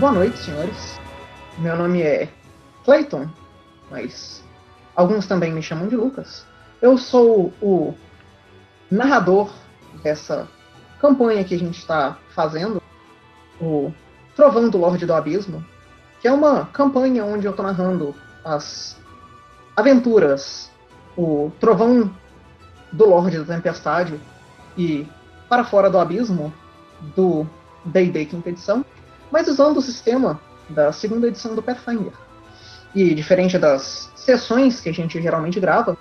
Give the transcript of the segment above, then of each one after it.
boa noite, senhores. Meu nome é Clayton, mas alguns também me chamam de Lucas. Eu sou o narrador dessa campanha que a gente está fazendo, o Trovão do Lorde do Abismo, que é uma campanha onde eu estou narrando as aventuras, o Trovão do Lorde da Tempestade e Para Fora do Abismo, do D&D quinta edição, mas usando o sistema da segunda edição do Pathfinder. E diferente das sessões que a gente geralmente grava,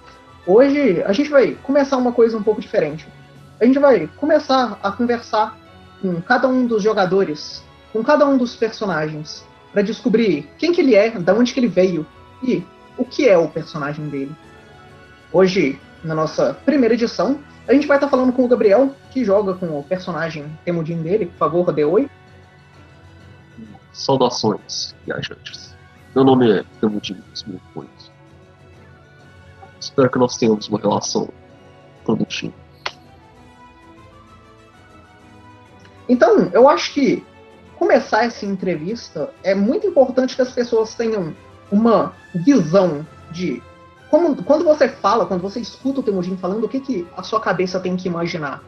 hoje a gente vai começar uma coisa um pouco diferente. A gente vai começar a conversar com cada um dos jogadores, com cada um dos personagens, para descobrir quem que ele é, da onde que ele veio e o que é o personagem dele. Hoje, na nossa primeira edição, a gente vai estar tá falando com o Gabriel, que joga com o personagem Temudin dele. Por favor, dê oi. Saudações, viajantes. Meu nome é Temudin dos Mil Punhos. Espero que nós tenhamos uma relação produtiva. Então, eu acho que começar essa entrevista é muito importante que as pessoas tenham uma visão de como, quando você fala, quando você escuta o Temujin falando, o que, que a sua cabeça tem que imaginar?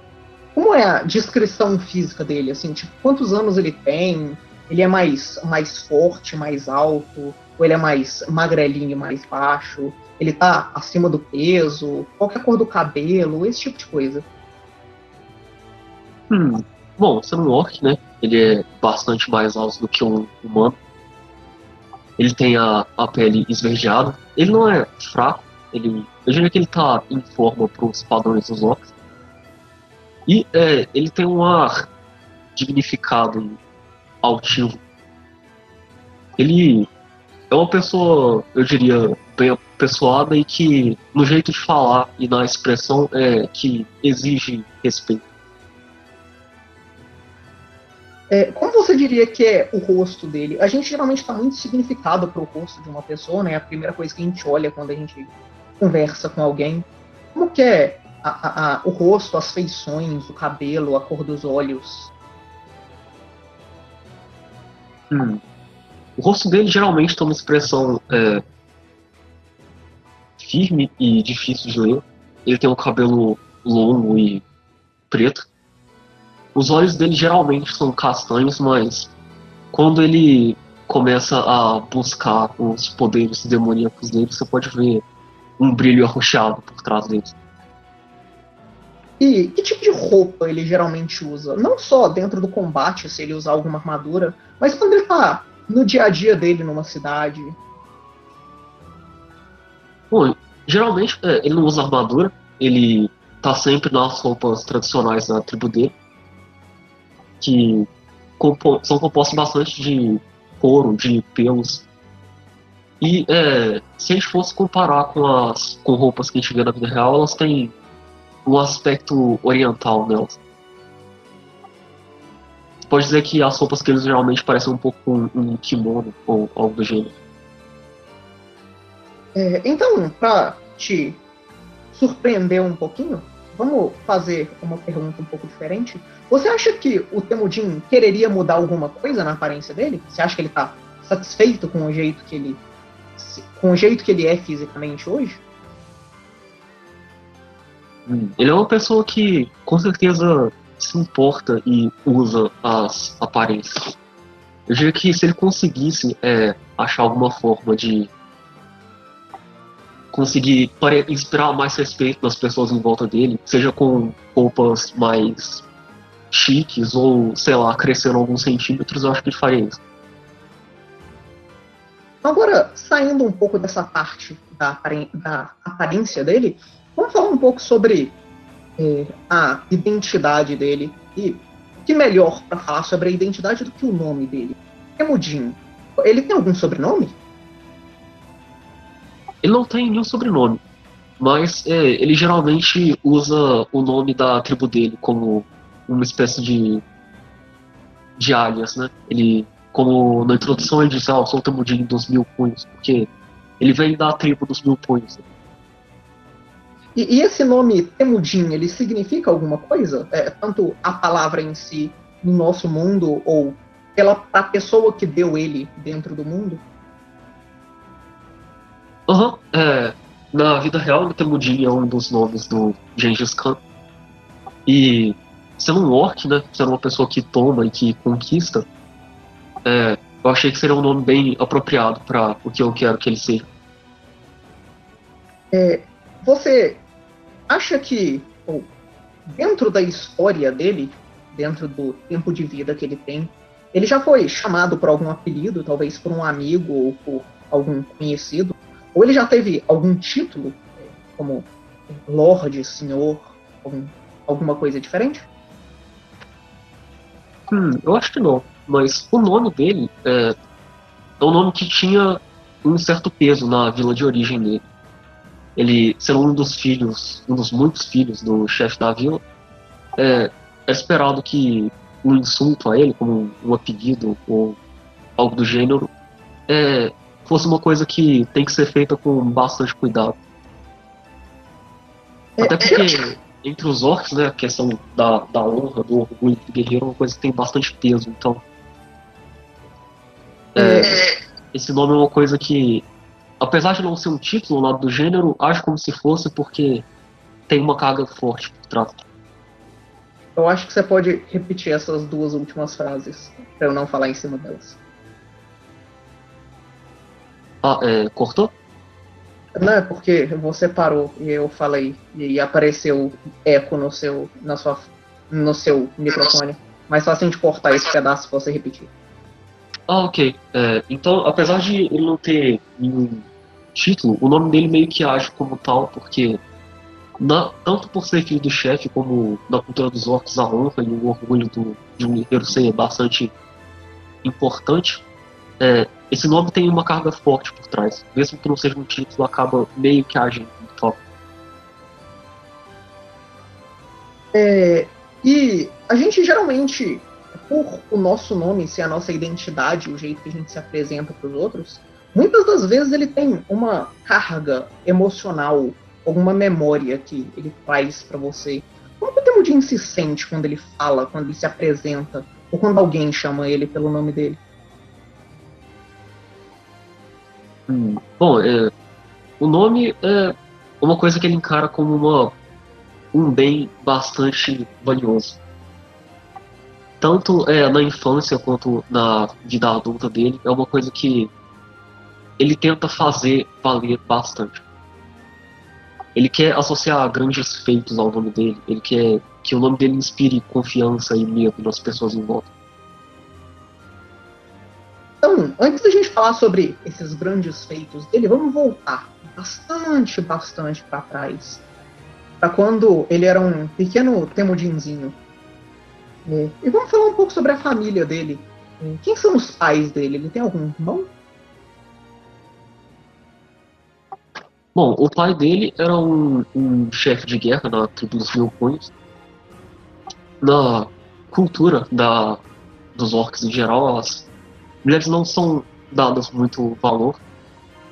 Como é a descrição física dele? Assim, tipo, quantos anos ele tem? Ele é mais, mais forte, mais alto? Ou ele é mais magrelinho, mais baixo? Ele tá acima do peso? Qual a cor do cabelo? Esse tipo de coisa. Hum. Bom, sendo um orc, né? Ele é bastante mais alto do que um humano. Ele tem a, a pele esverdeada. Ele não é fraco. Ele, eu diria que ele tá em forma para os padrões dos orcs. E é, ele tem um ar dignificado altivo. Ele é uma pessoa, eu diria, bem apessoada e que, no jeito de falar e na expressão, é que exige respeito. É, como você diria que é o rosto dele? A gente geralmente está muito significado para o rosto de uma pessoa, né? A primeira coisa que a gente olha quando a gente conversa com alguém. Como que é a, a, a, o rosto, as feições, o cabelo, a cor dos olhos? Hum. O rosto dele geralmente tem uma expressão é, firme e difícil de ler. Ele tem um cabelo longo e preto. Os olhos dele geralmente são castanhos, mas quando ele começa a buscar os poderes demoníacos dele, você pode ver um brilho arroxeado por trás dele. E que tipo de roupa ele geralmente usa? Não só dentro do combate, se ele usar alguma armadura, mas quando ele tá no dia a dia dele numa cidade. Bom, geralmente é, ele não usa armadura, ele tá sempre nas roupas tradicionais da tribo dele que compo são compostos bastante de couro, de pelos. E é, se a gente fosse comparar com as com roupas que a gente vê na vida real, elas têm um aspecto oriental nelas. Pode dizer que as roupas que eles geralmente parecem um pouco um, um kimono ou algo do gênero. É, então, para te surpreender um pouquinho, vamos fazer uma pergunta um pouco diferente. Você acha que o Temudin quereria mudar alguma coisa na aparência dele? Você acha que ele está satisfeito com o jeito que ele com o jeito que ele é fisicamente hoje? Ele é uma pessoa que com certeza se importa e usa as aparências. Eu diria que se ele conseguisse é, achar alguma forma de conseguir inspirar mais respeito nas pessoas em volta dele, seja com roupas mais chiques ou, sei lá, cresceram alguns centímetros, eu acho que ele faria isso. Agora, saindo um pouco dessa parte da, da aparência dele, vamos falar um pouco sobre é, a identidade dele. E que melhor para falar sobre a identidade do que o nome dele? Temudin. Ele tem algum sobrenome? Ele não tem nenhum sobrenome, mas é, ele geralmente usa o nome da tribo dele como uma espécie de, de alias, né? Ele, como na introdução ele diz, ah, eu sou o Temudin dos mil punhos, porque ele vem da tribo dos mil punhos. E, e, esse nome Temudin, ele significa alguma coisa? É, tanto a palavra em si no nosso mundo ou pela a pessoa que deu ele dentro do mundo? Uhum, é, na vida real, o Temudin é um dos nomes do Gengis Khan. E sendo um orc, né, sendo uma pessoa que toma e que conquista, é, eu achei que seria um nome bem apropriado para o que eu quero que ele seja. É, você acha que, dentro da história dele, dentro do tempo de vida que ele tem, ele já foi chamado por algum apelido, talvez por um amigo ou por algum conhecido? Ou ele já teve algum título, como Lorde, Senhor, algum, alguma coisa diferente? Hum, eu acho que não. Mas o nome dele é, é um nome que tinha um certo peso na vila de origem dele. Ele, sendo um dos filhos, um dos muitos filhos do chefe da vila, é, é esperado que um insulto a ele, como um apelido ou algo do gênero, é, fosse uma coisa que tem que ser feita com bastante cuidado. É, Até porque é, entre os orcs, né, a questão da, da honra, do orgulho do guerreiro é uma coisa que tem bastante peso, então. É, esse nome é uma coisa que, apesar de não ser um título lado do gênero, acho como se fosse porque tem uma carga forte por trás. Eu acho que você pode repetir essas duas últimas frases, para eu não falar em cima delas. Ah, é, cortou? Não, é porque você parou e eu falei e apareceu eco no seu, na sua, no seu microfone. Mais fácil de cortar esse pedaço se você repetir. Ah, ok. É, então, apesar de ele não ter nenhum título, o nome dele meio que age como tal, porque na, tanto por ser filho do chefe, como na cultura dos orcs, a honra e o orgulho do, de um guerreiro ser bastante importante, é, esse nome tem uma carga forte por trás. Mesmo que não seja um título, acaba meio que agindo no top. É, e a gente geralmente, por o nosso nome ser a nossa identidade, o jeito que a gente se apresenta para os outros, muitas das vezes ele tem uma carga emocional, alguma memória que ele traz para você. Como o Temudin se sente quando ele fala, quando ele se apresenta, ou quando alguém chama ele pelo nome dele? Hum, bom, é, o nome é uma coisa que ele encara como uma, um bem bastante valioso. Tanto é, na infância quanto na vida adulta dele, é uma coisa que ele tenta fazer valer bastante. Ele quer associar grandes feitos ao nome dele, ele quer que o nome dele inspire confiança e medo nas pessoas em volta. Então, antes da gente falar sobre esses grandes feitos dele, vamos voltar bastante, bastante para trás. Para quando ele era um pequeno temudinzinho. É, e vamos falar um pouco sobre a família dele. Quem são os pais dele? Ele tem algum irmão? Bom, o pai dele era um, um chefe de guerra na tribo dos Mil Na cultura da, dos orcs em geral, elas mulheres não são dadas muito valor.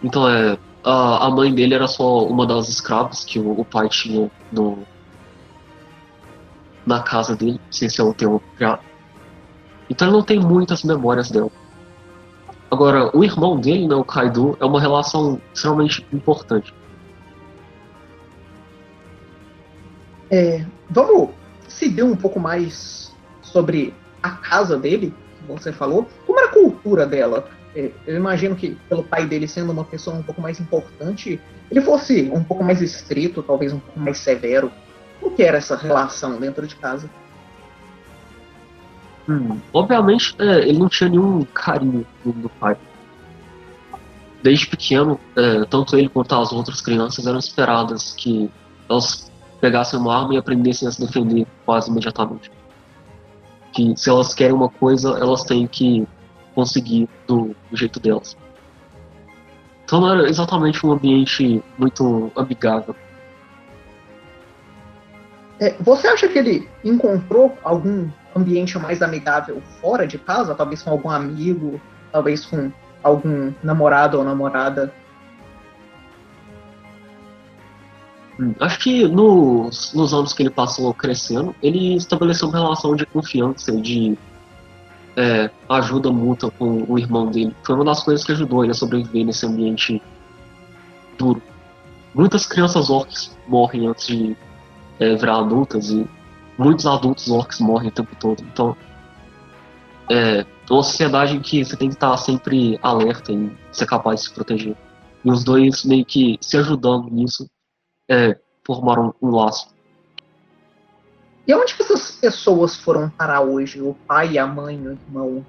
Então é. A, a mãe dele era só uma das escravas que o, o pai tinha no, na casa dele, sem ser um termo já. Então ele não tem muitas memórias dela. Agora, o irmão dele, né, o Kaido, é uma relação extremamente importante. É, vamos seguir um pouco mais sobre a casa dele, que você falou. Como era a cultura dela? É, eu imagino que, pelo pai dele sendo uma pessoa um pouco mais importante, ele fosse um pouco mais estrito, talvez um pouco mais severo. Como que era essa relação dentro de casa? Hum, obviamente, é, ele não tinha nenhum carinho do, pai. Desde pequeno, é, tanto ele quanto as outras crianças eram esperadas que elas pegassem uma arma e aprendessem a se defender quase imediatamente que se elas querem uma coisa, elas têm que conseguir do, do jeito delas. Então não era exatamente um ambiente muito amigável. É, você acha que ele encontrou algum ambiente mais amigável fora de casa? Talvez com algum amigo, talvez com algum namorado ou namorada Hum, acho que nos, nos anos que ele passou crescendo, ele estabeleceu uma relação de confiança, de é, ajuda mútua com o irmão dele. Foi uma das coisas que ajudou ele a sobreviver nesse ambiente duro. Muitas crianças orcs morrem antes de é, virar adultas e muitos adultos orcs morrem o tempo todo. Então, é uma sociedade em que você tem que estar sempre alerta e ser capaz de se proteger. E os dois meio que se ajudando nisso é, formaram um laço. E onde que essas pessoas foram parar hoje? O pai, a mãe, o irmão?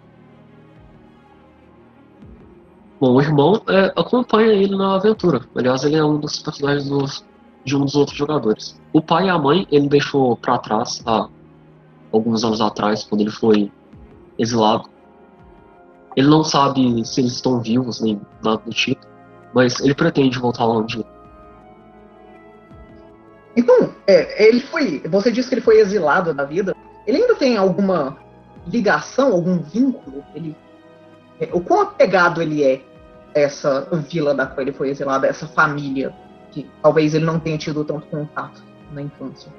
Bom, o irmão é, acompanha ele na aventura. Aliás, ele é um dos personagens dos, de um dos outros jogadores. O pai e a mãe ele deixou para trás há alguns anos atrás, quando ele foi exilado. Ele não sabe se eles estão vivos nem nada do tipo, mas ele pretende voltar lá um dia. Então, é, ele foi. Você disse que ele foi exilado da vida. Ele ainda tem alguma ligação, algum vínculo? Ele, é, o quão apegado ele é essa vila da qual ele foi exilado, essa família que talvez ele não tenha tido tanto contato na infância?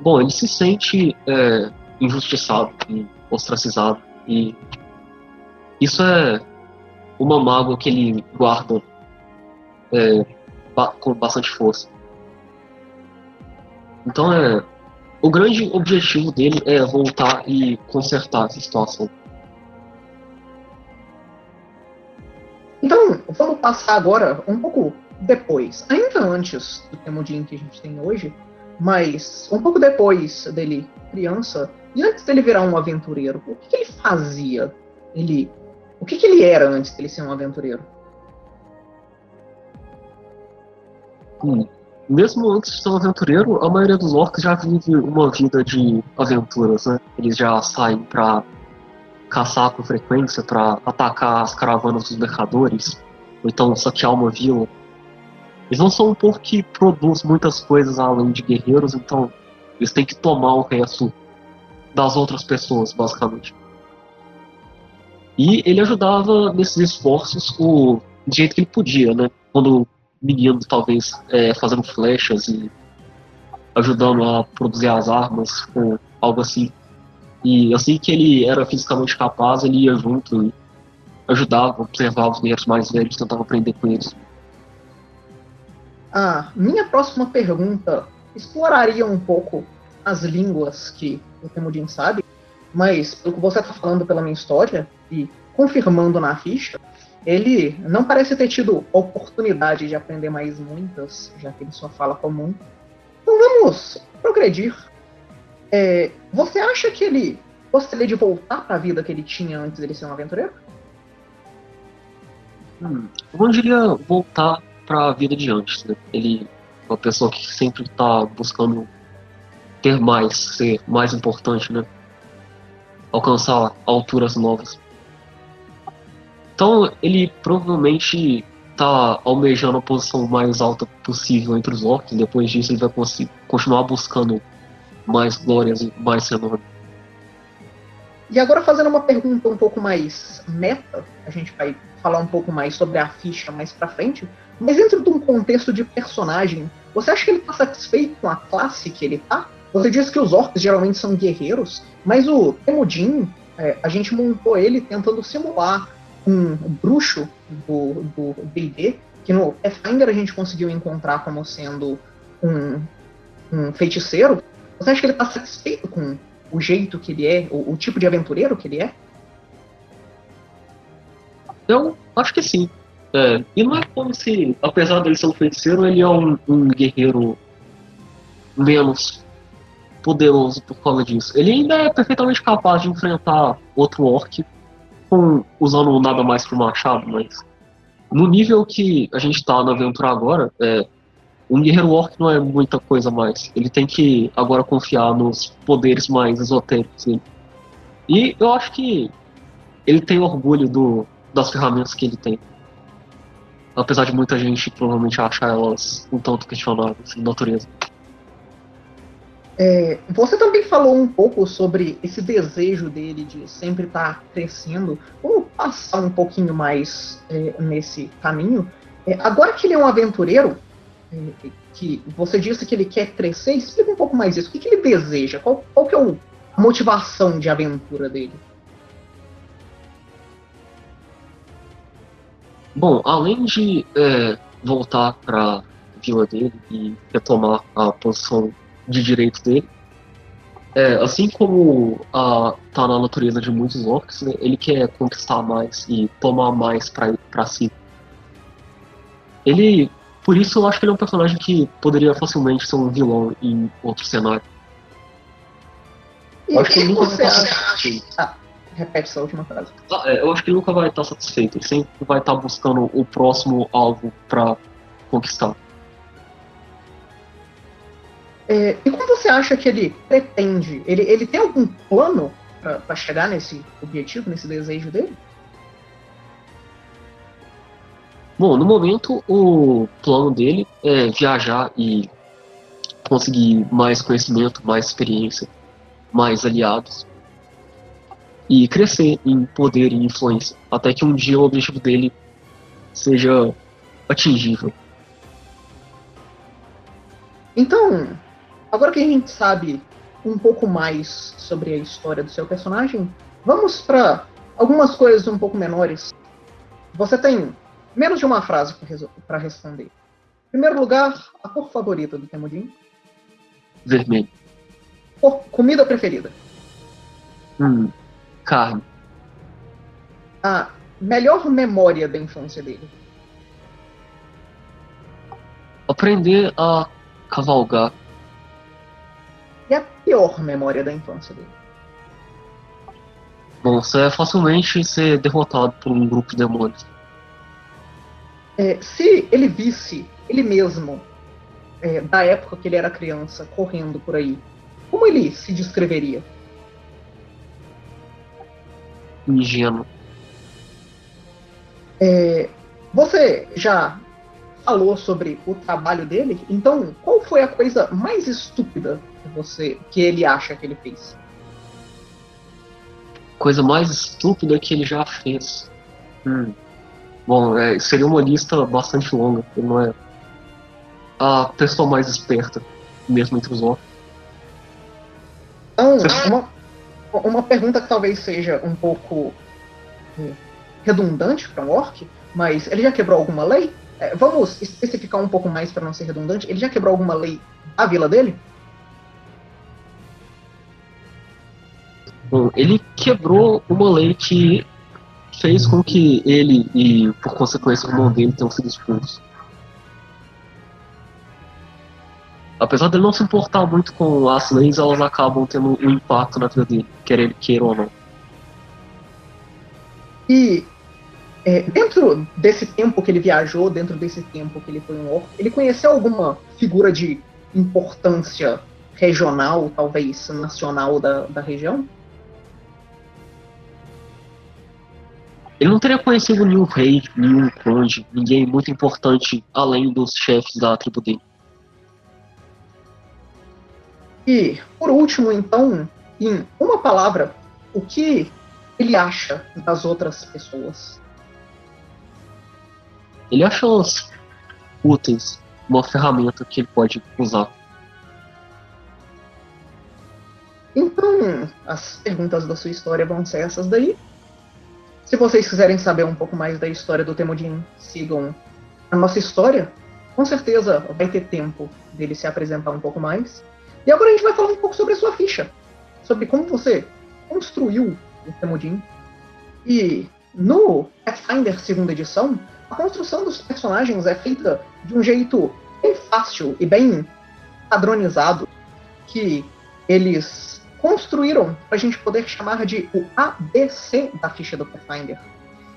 Bom, ele se sente é, injustiçado e ostracizado e isso é uma mágoa que ele guarda é, com bastante força. Então é. O grande objetivo dele é voltar e consertar essa situação. Então, vamos passar agora um pouco depois, ainda antes do Temudin que a gente tem hoje, mas um pouco depois dele criança, e antes dele virar um aventureiro, o que, que ele fazia? Ele, o que, que ele era antes dele ser um aventureiro? Hum. Mesmo antes de ser um aventureiro, a maioria dos orcs já vive uma vida de aventuras, né? Eles já saem para caçar com frequência, para atacar as caravanas dos mercadores, ou então saquear uma vila. Eles não são um povo que produz muitas coisas além de guerreiros, então eles têm que tomar o resto das outras pessoas, basicamente. E ele ajudava nesses esforços o, do jeito que ele podia, né? Quando menino, talvez, é, fazendo flechas e ajudando a produzir as armas, ou algo assim. E assim que ele era fisicamente capaz, ele ia junto e ajudava, observava os guerreiros mais velhos, tentava aprender com eles. A minha próxima pergunta exploraria um pouco as línguas que o Temudin sabe, mas pelo que você está falando pela minha história e confirmando na ficha, ele não parece ter tido oportunidade de aprender mais muitas, já que ele só fala comum. Então vamos progredir. É, você acha que ele gostaria de voltar para a vida que ele tinha antes de ser um aventureiro? Hum, não diria voltar para a vida de antes. Né? Ele é uma pessoa que sempre está buscando ter mais, ser mais importante, né? Alcançar alturas novas. Então ele provavelmente está almejando a posição mais alta possível entre os orcs. Depois disso ele vai continuar buscando mais glórias e mais renome. E agora fazendo uma pergunta um pouco mais meta, a gente vai falar um pouco mais sobre a ficha mais pra frente, mas dentro de um contexto de personagem, você acha que ele está satisfeito com a classe que ele tá? Você diz que os orcs geralmente são guerreiros, mas o Temudin, é, a gente montou ele tentando simular um bruxo do D&D, que no Pathfinder a gente conseguiu encontrar como sendo um, um feiticeiro, você acha que ele está satisfeito com o jeito que ele é, o, o, tipo de aventureiro que ele é? Eu acho que sim. É, e não é como se, apesar dele ser um feiticeiro, ele é um, um guerreiro menos poderoso por causa disso. Ele ainda é perfeitamente capaz de enfrentar outro orc com, usando nada mais que o machado, mas no nível que a gente tá na aventura agora, é, um guerreiro orc não é muita coisa mais. Ele tem que agora confiar nos poderes mais esotéricos dele. E eu acho que ele tem orgulho do, das ferramentas que ele tem. Apesar de muita gente provavelmente achar elas um tanto questionáveis em natureza. É, você também falou um pouco sobre esse desejo dele de sempre estar tá crescendo. Vamos passar um pouquinho mais é, nesse caminho. É, agora que ele é um aventureiro, que você disse que ele quer crescer, explica um pouco mais isso. O que, que ele deseja? Qual, qual que é o motivação de aventura dele? Bom, além de é, voltar para a vila dele e retomar a posição de direito dele, é, assim como a, tá na natureza de muitos orcs, né, ele quer conquistar mais e tomar mais para si. Ele, por isso eu acho que ele é um personagem que poderia facilmente ser um vilão em outro cenário. E eu acho que ele nunca vai estar satisfeito. Ah, repete essa última frase. Ah, é, eu acho que ele nunca vai estar satisfeito. Ele sempre vai estar buscando o próximo alvo para conquistar. É, e como você acha que ele pretende? Ele, ele tem algum plano para chegar nesse objetivo, nesse desejo dele? Bom, no momento o plano dele é viajar e conseguir mais conhecimento, mais experiência, mais aliados e crescer em poder e influência, até que um dia o objetivo dele seja atingível. Então, Agora que a gente sabe um pouco mais sobre a história do seu personagem, vamos para algumas coisas um pouco menores. Você tem menos de uma frase para responder. Em primeiro lugar, a cor favorita do Temudin? Vermelho. Comida preferida? Hum, carne. A melhor memória da infância dele? Aprender a cavalgar e a pior memória da infância dele? Bom, você é facilmente ser derrotado por um grupo de demônios. É, se ele visse ele mesmo, é, da época que ele era criança, correndo por aí, como ele se descreveria? Ingênuo. É, você já falou sobre o trabalho dele, então qual foi a coisa mais estúpida que você que ele acha que ele fez? Coisa mais estúpida que ele já fez. Hum. Bom, é, seria uma lista bastante longa. Ele não é a pessoa mais esperta, mesmo entre os outros. Então, uma, uma pergunta que talvez seja um pouco hum, redundante para um orc, mas ele já quebrou alguma lei? É, vamos especificar um pouco mais para não ser redundante. Ele já quebrou alguma lei da vila dele? Bom, ele quebrou uma lei que fez com que ele e, por consequência, o irmão dele tenham sido expulsos. Apesar dele não se importar muito com as leis, elas acabam tendo um impacto na vida dele, quer ele queira ou não. E é, dentro desse tempo que ele viajou, dentro desse tempo que ele foi um orc, ele conheceu alguma figura de importância regional, talvez nacional da, da região? Ele não teria conhecido nenhum rei, nenhum conde, ninguém muito importante além dos chefes da tribo dele. E, por último, então, em uma palavra, o que ele acha das outras pessoas? Ele acha elas úteis, uma ferramenta que ele pode usar. Então, as perguntas da sua história vão ser essas daí. Se vocês quiserem saber um pouco mais da história do Temudin, sigam a nossa história. Com certeza vai ter tempo dele se apresentar um pouco mais. E agora a gente vai falar um pouco sobre a sua ficha. Sobre como você construiu o Temudin. E no Pathfinder segunda edição, a construção dos personagens é feita de um jeito bem fácil e bem padronizado que eles construíram para a gente poder chamar de o ABC da ficha do Pathfinder.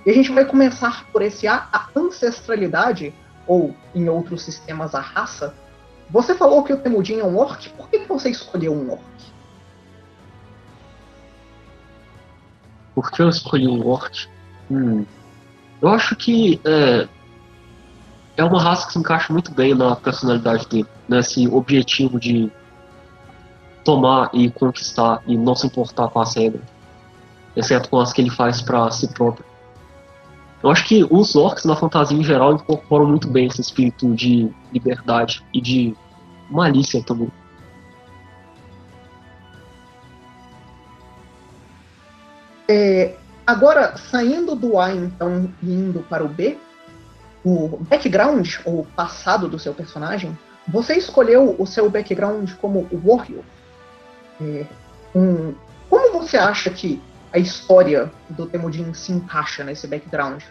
E a gente vai começar por esse A, a ancestralidade, ou em outros sistemas a raça. Você falou que o Temudin é um orc, por que você escolheu um orc? Por que eu escolhi um orc? Hum. Eu acho que é, é uma raça que se encaixa muito bem na personalidade dele, nesse objetivo de tomar e conquistar e não se importar com as regras, exceto com as que ele faz para si próprio. Eu acho que os orcs na fantasia em geral incorporam muito bem esse espírito de liberdade e de malícia também. É, agora, saindo do A, então, e indo para o B, o background, ou passado do seu personagem, você escolheu o seu background como warrior. É, um, como você acha que a história do Temudin se encaixa nesse background?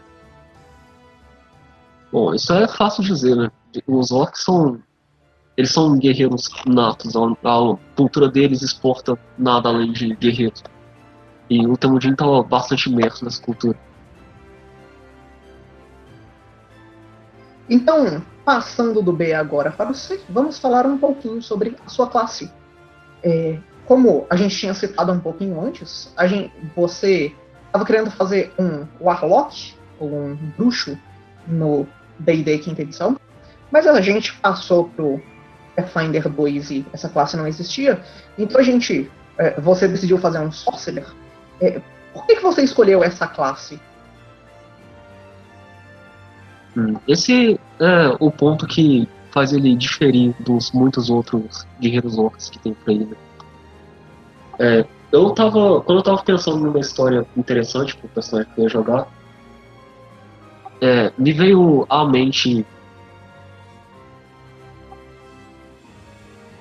Bom, isso é fácil dizer, né? Os orcs são. Eles são guerreiros natos. A, cultura deles exporta nada além de guerreiros. E o Temudin estava bastante imerso nessa cultura. Então, passando do B agora para o C, vamos falar um pouquinho sobre a sua classe. É, como a gente tinha citado um pouquinho antes, a gente, você estava querendo fazer um Warlock, ou um bruxo, no D&D quinta edição, mas a gente passou pro Pathfinder 2 e essa classe não existia, então a gente, é, você decidiu fazer um Sorcerer. É, por que, que você escolheu essa classe? Hum, esse é o ponto que faz ele diferir dos muitos outros guerreiros orcs que tem por aí. Né? É, eu tava. Quando eu tava pensando numa história interessante pro personagem que eu ia jogar, é, me veio à mente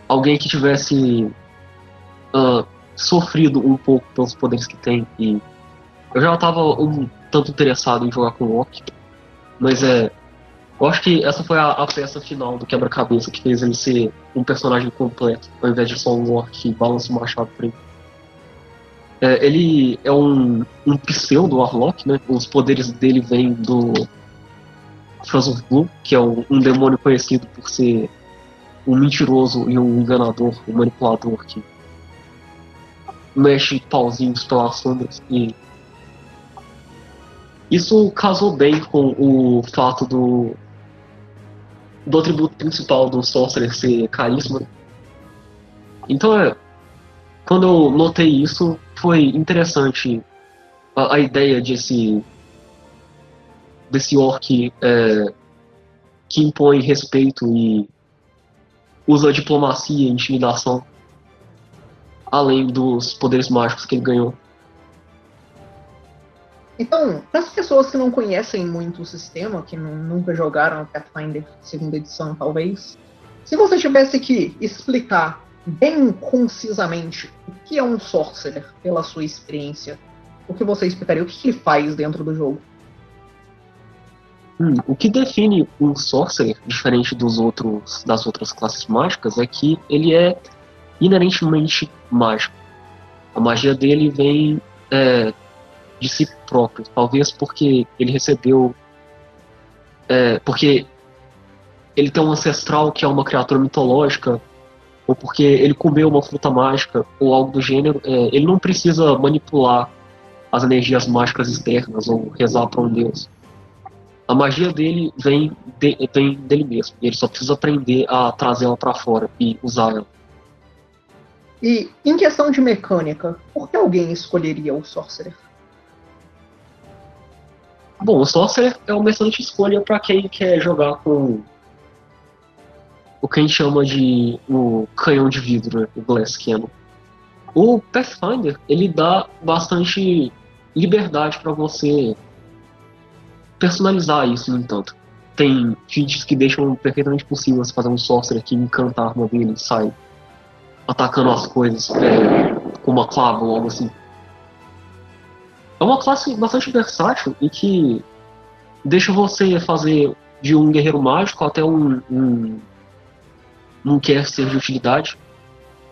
alguém que tivesse uh, sofrido um pouco pelos poderes que tem e eu já estava um tanto interessado em jogar com o Loki, mas é eu acho que essa foi a, a peça final do quebra-cabeça que fez ele ser um personagem completo, ao invés de só um Loki que balança o machado pra ele. É, ele é um, um pseudo Warlock, né? Os poderes dele vêm do Frozen Blue, que é um, um, demônio conhecido por ser um mentiroso e um enganador, um manipulador que mexe pauzinhos pelas sombras e isso casou bem com o fato do do atributo principal do Sorcerer ser carisma. Então é, quando eu notei isso, foi interessante a, a ideia desse desse orc é, que impõe respeito e usa diplomacia e intimidação além dos poderes mágicos que ele ganhou. Então, para as pessoas que não conhecem muito o sistema, que nunca jogaram Pathfinder segunda edição, talvez, se você tivesse que explicar bem concisamente o que é um Sorcerer pela sua experiência, o que você explicaria? O que ele faz dentro do jogo? Hum, o que define um Sorcerer, diferente dos outros, das outras classes mágicas, é que ele é inerentemente mágico. A magia dele vem é, de si próprio, talvez porque ele recebeu. É, porque ele tem um ancestral que é uma criatura mitológica ou porque ele comeu uma fruta mágica, ou algo do gênero, é, ele não precisa manipular as energias mágicas externas ou rezar para um deus. A magia dele vem, de, vem dele mesmo. Ele só precisa aprender a trazê-la para fora e usá-la. E em questão de mecânica, por que alguém escolheria o Sorcerer? Bom, o Sorcerer é uma excelente escolha para quem quer jogar com o que a gente chama de o canhão de vidro, né? o Glass Cannon. O Pathfinder, ele dá bastante liberdade para você personalizar isso, no entanto. Tem feats que deixam perfeitamente possível você fazer um sorcerer que encanta a arma dele e sai atacando as coisas é, com uma clava ou algo assim. É uma classe bastante versátil e que deixa você fazer de um guerreiro mágico até um, um não quer ser de utilidade.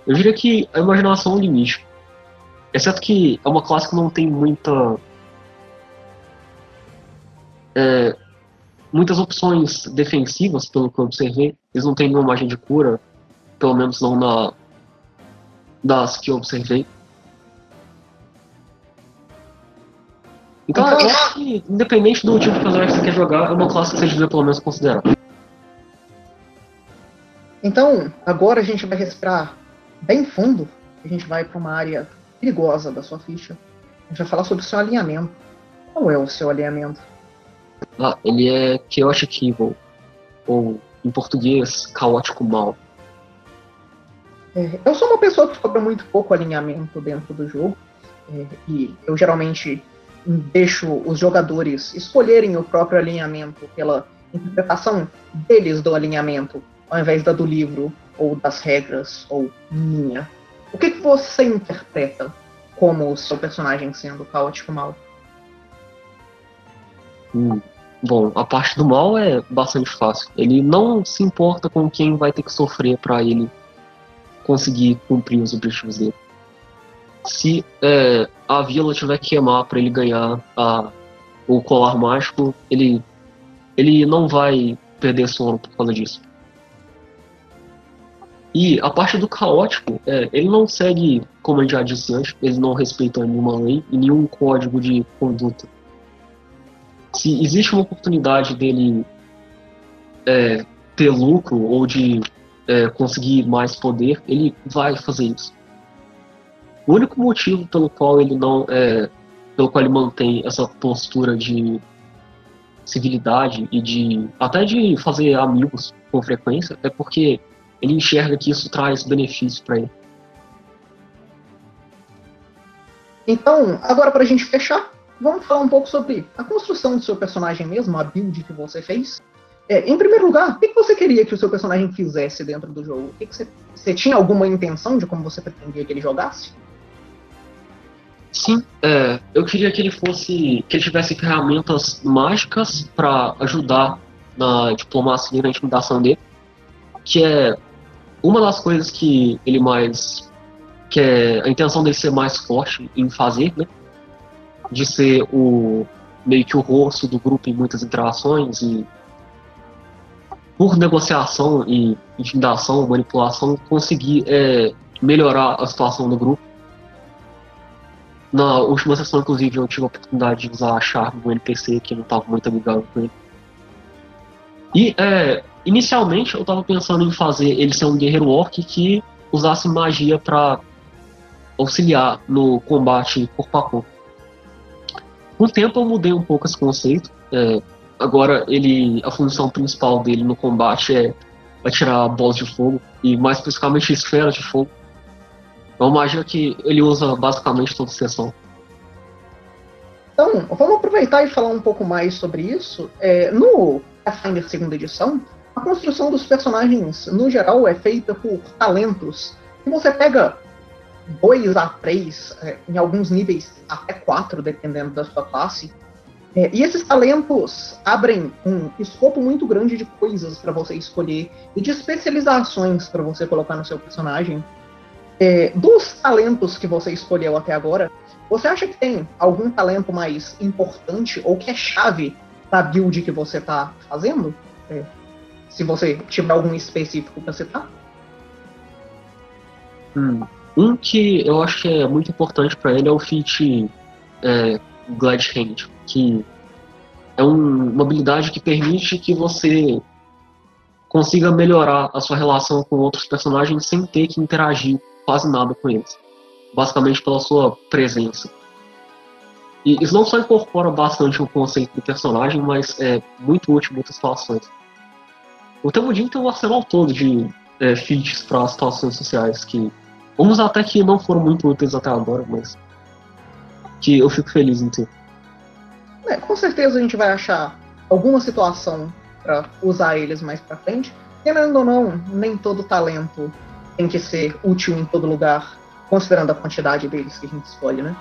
Eu diria que a imaginação é um limite. Exceto que é uma classe que não tem muita. É, muitas opções defensivas, pelo que eu observei. Eles não têm nenhuma magia de cura, pelo menos não na, das que eu observei. Então, eu acho que, independente do tipo de personagem que você quer jogar, é uma classe que você devia pelo menos considerar. Então, agora a gente vai respirar bem fundo. A gente vai para uma área perigosa da sua ficha. A gente vai falar sobre o seu alinhamento. Qual é o seu alinhamento? Ah, ele é Chaotic Evil. Ou, em português, Caótico Mal. É, eu sou uma pessoa que cobra muito pouco alinhamento dentro do jogo. É, e eu geralmente deixo os jogadores escolherem o próprio alinhamento pela interpretação deles do alinhamento, ao invés da do livro, ou das regras, ou minha. O que, que você interpreta como o seu personagem sendo caótico mal? Hum. Bom, a parte do mal é bastante fácil. Ele não se importa com quem vai ter que sofrer para ele conseguir cumprir os objetivos dele. Se é, a vila tiver que queimar para ele ganhar a, o colar mágico, ele, ele não vai perder sono por causa disso. E a parte do caótico, é, ele não segue, como eu já disse antes, ele não respeita nenhuma lei e nenhum código de conduta se existe uma oportunidade dele é, ter lucro ou de é, conseguir mais poder, ele vai fazer isso. O único motivo pelo qual ele não é, pelo qual ele mantém essa postura de civilidade e de até de fazer amigos com frequência é porque ele enxerga que isso traz benefício para ele. Então, agora para a gente fechar, vamos falar um pouco sobre a construção do seu personagem mesmo, a build que você fez. É, em primeiro lugar, o que você queria que o seu personagem fizesse dentro do jogo? O que você, você tinha alguma intenção de como você pretendia que ele jogasse? Sim, é, eu queria que ele fosse, que ele tivesse ferramentas mágicas para ajudar na diplomacia e na intimidação dele, que é uma das coisas que ele mais, que é a intenção dele ser mais forte em fazer, né? de ser o meio que o rosto do grupo em muitas interações e por negociação e intimidação, manipulação, conseguir é, melhorar a situação do grupo. Na última sessão, inclusive, eu tive a oportunidade de usar a charme do NPC, que não estava muito amigável com ele. E, é, inicialmente, eu estava pensando em fazer ele ser um guerreiro orc que usasse magia para auxiliar no combate corpo a corpo. Com o tempo eu mudei um pouco esse conceito. É, agora ele, a função principal dele no combate é atirar bolas de fogo e mais especificamente esferas de fogo. É uma magia que ele usa basicamente toda sessão. Então, vamos aproveitar e falar um pouco mais sobre isso. É, no Pathfinder segunda edição, a construção dos personagens, no geral, é feita por talentos. E você pega 2 a 3, é, em alguns níveis até 4, dependendo da sua classe. É, e esses talentos abrem um escopo muito grande de coisas para você escolher e de especializações para você colocar no seu personagem. É, dos talentos que você escolheu até agora, você acha que tem algum talento mais importante ou que é chave para a build que você está fazendo? É, se você tiver algum específico para citar? Hum. Um que eu acho que é muito importante para ele é o feat é, Glad Hand, que é um, uma habilidade que permite que você consiga melhorar a sua relação com outros personagens sem ter que interagir quase nada com eles. Basicamente pela sua presença. E isso não só incorpora bastante o conceito do personagem, mas é muito útil em muitas situações. O Temudinho tem um arsenal todo de é, feats para situações sociais que Uns até que não foram muito úteis até agora, mas que eu fico feliz em ter. É, com certeza a gente vai achar alguma situação para usar eles mais para frente. Querendo ou não, nem todo talento tem que ser útil em todo lugar, considerando a quantidade deles que a gente escolhe, né?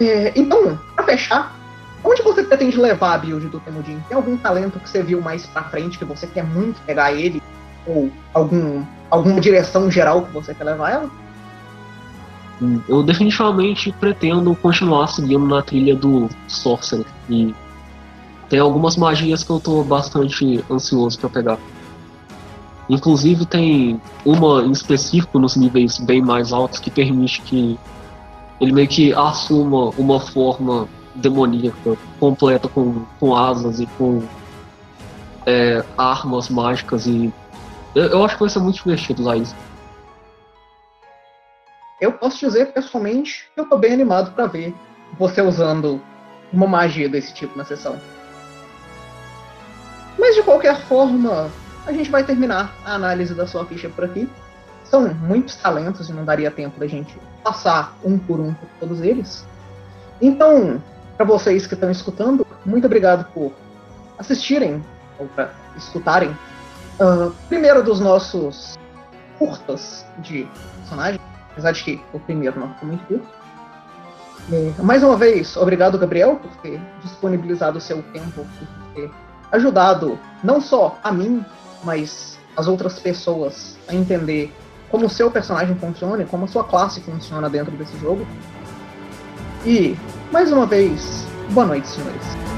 É, então, para fechar, onde você pretende levar a build do Temudin? Tem algum talento que você viu mais para frente que você quer muito pegar ele? Ou algum alguma direção geral que você quer levar ela? Hum, eu definitivamente pretendo continuar seguindo na trilha do Sorcerer. E tem algumas magias que eu tô bastante ansioso para pegar. Inclusive tem uma em específico nos níveis bem mais altos que permite que ele meio que assuma uma forma demoníaca completa com, com asas e com é, armas mágicas e eu, eu acho que vai ser muito divertido usar isso. Eu posso dizer pessoalmente que eu tô bem animado para ver você usando uma magia desse tipo na sessão. Mas de qualquer forma, a gente vai terminar a análise da sua ficha por aqui. São muitos talentos e não daria tempo da gente passar um por um por todos eles. Então, para vocês que estão escutando, muito obrigado por assistirem ou para escutarem uh, primeiro dos nossos curtas de personagem, apesar de que o primeiro não ficou muito curto. E, mais uma vez, obrigado, Gabriel, por ter disponibilizado o seu tempo, por ter ajudado não só a mim, mas as outras pessoas a entender como o seu personagem funciona e como a sua classe funciona dentro desse jogo. E, mais uma vez, boa noite, senhores.